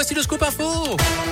voici le scoop info.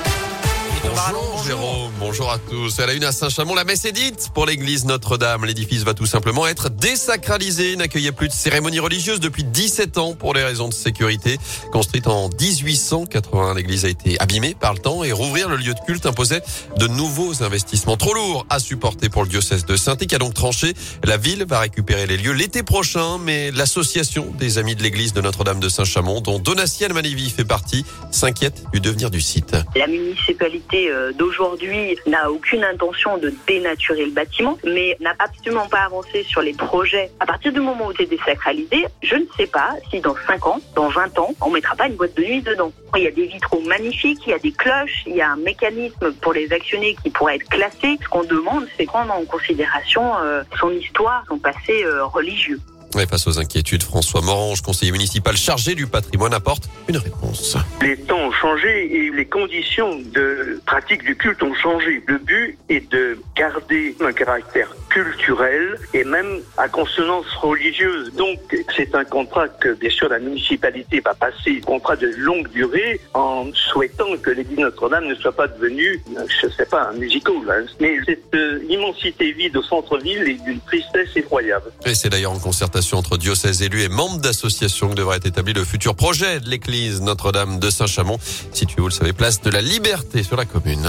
Bonjour à tous. À la une à Saint-Chamond, la messe est dite pour l'église Notre-Dame. L'édifice va tout simplement être désacralisé, n'accueillait plus de cérémonies religieuses depuis 17 ans pour des raisons de sécurité. Construite en 1880, l'église a été abîmée par le temps et rouvrir le lieu de culte imposait de nouveaux investissements trop lourds à supporter pour le diocèse de saint qui a donc tranché. La ville va récupérer les lieux l'été prochain, mais l'association des amis de l'église de Notre-Dame de Saint-Chamond, dont Donatienne Manivi fait partie, s'inquiète du devenir du site. La municipalité euh, d'aujourd'hui n'a aucune intention de dénaturer le bâtiment, mais n'a absolument pas avancé sur les projets. À partir du moment où c'est désacralisé, je ne sais pas si dans 5 ans, dans 20 ans, on mettra pas une boîte de nuit dedans. Il y a des vitraux magnifiques, il y a des cloches, il y a un mécanisme pour les actionner qui pourrait être classé. Ce qu'on demande, c'est prendre en considération euh, son histoire, son passé euh, religieux. Face aux inquiétudes, François Morange, conseiller municipal chargé du patrimoine, apporte une réponse. Les temps ont changé et les conditions de pratique du culte ont changé. Le but est de garder un caractère culturel et même à consonance religieuse. Donc c'est un contrat que bien sûr la municipalité va passer, un contrat de longue durée, en souhaitant que l'église Notre-Dame ne soit pas devenue, je sais pas, un musical. Hein. Mais cette euh, immensité vide au centre-ville est d'une tristesse effroyable. Et c'est d'ailleurs en concertation entre diocèses élus et membres d'associations que devrait être établi le futur projet de l'église Notre-Dame de Saint-Chamond, situé, vous le savez, place de la Liberté sur la commune.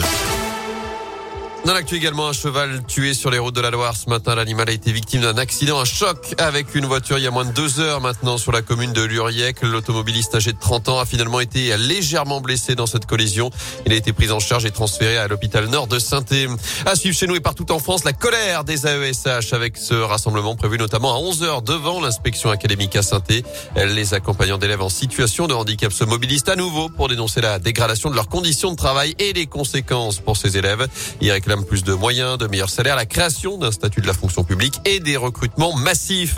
Dans l'actu également, un cheval tué sur les routes de la Loire. Ce matin, l'animal a été victime d'un accident, un choc avec une voiture il y a moins de deux heures maintenant sur la commune de Luriec. L'automobiliste âgé de 30 ans a finalement été légèrement blessé dans cette collision. Il a été pris en charge et transféré à l'hôpital nord de saint À suivre chez nous et partout en France, la colère des AESH avec ce rassemblement prévu notamment à 11 heures devant l'inspection académique à saint Les accompagnants d'élèves en situation de handicap se mobilisent à nouveau pour dénoncer la dégradation de leurs conditions de travail et les conséquences pour ces élèves. Plus de moyens, de meilleurs salaires, la création d'un statut de la fonction publique et des recrutements massifs.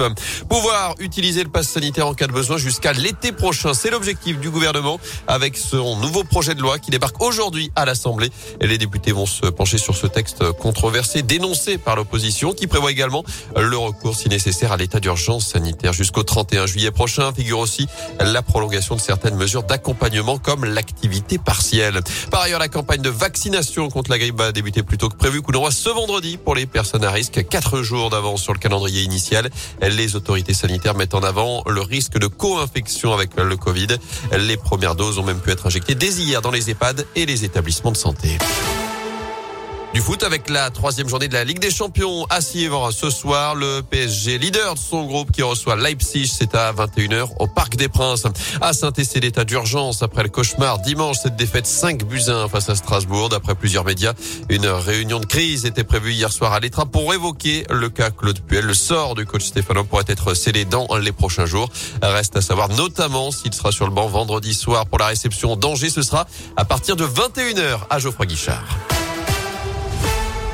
Pouvoir utiliser le pass sanitaire en cas de besoin jusqu'à l'été prochain, c'est l'objectif du gouvernement avec son nouveau projet de loi qui débarque aujourd'hui à l'Assemblée. Les députés vont se pencher sur ce texte controversé, dénoncé par l'opposition, qui prévoit également le recours si nécessaire à l'état d'urgence sanitaire jusqu'au 31 juillet prochain. Figure aussi la prolongation de certaines mesures d'accompagnement comme l'activité partielle. Par ailleurs, la campagne de vaccination contre la grippe va débuter plus donc prévu coup ce vendredi pour les personnes à risque. Quatre jours d'avance sur le calendrier initial. Les autorités sanitaires mettent en avant le risque de co-infection avec le Covid. Les premières doses ont même pu être injectées dès hier dans les EHPAD et les établissements de santé. Du foot avec la troisième journée de la Ligue des Champions à suivre ce soir. Le PSG leader de son groupe qui reçoit Leipzig, c'est à 21h au Parc des Princes. À saint c'est l'état d'urgence après le cauchemar dimanche. Cette défaite 5 buts 1 face à Strasbourg. D'après plusieurs médias, une réunion de crise était prévue hier soir à l'Etra pour évoquer le cas Claude Puel. Le sort du coach Stéphano pourrait être scellé dans les prochains jours. Reste à savoir notamment s'il sera sur le banc vendredi soir pour la réception d'Angers. Ce sera à partir de 21h à Geoffroy Guichard.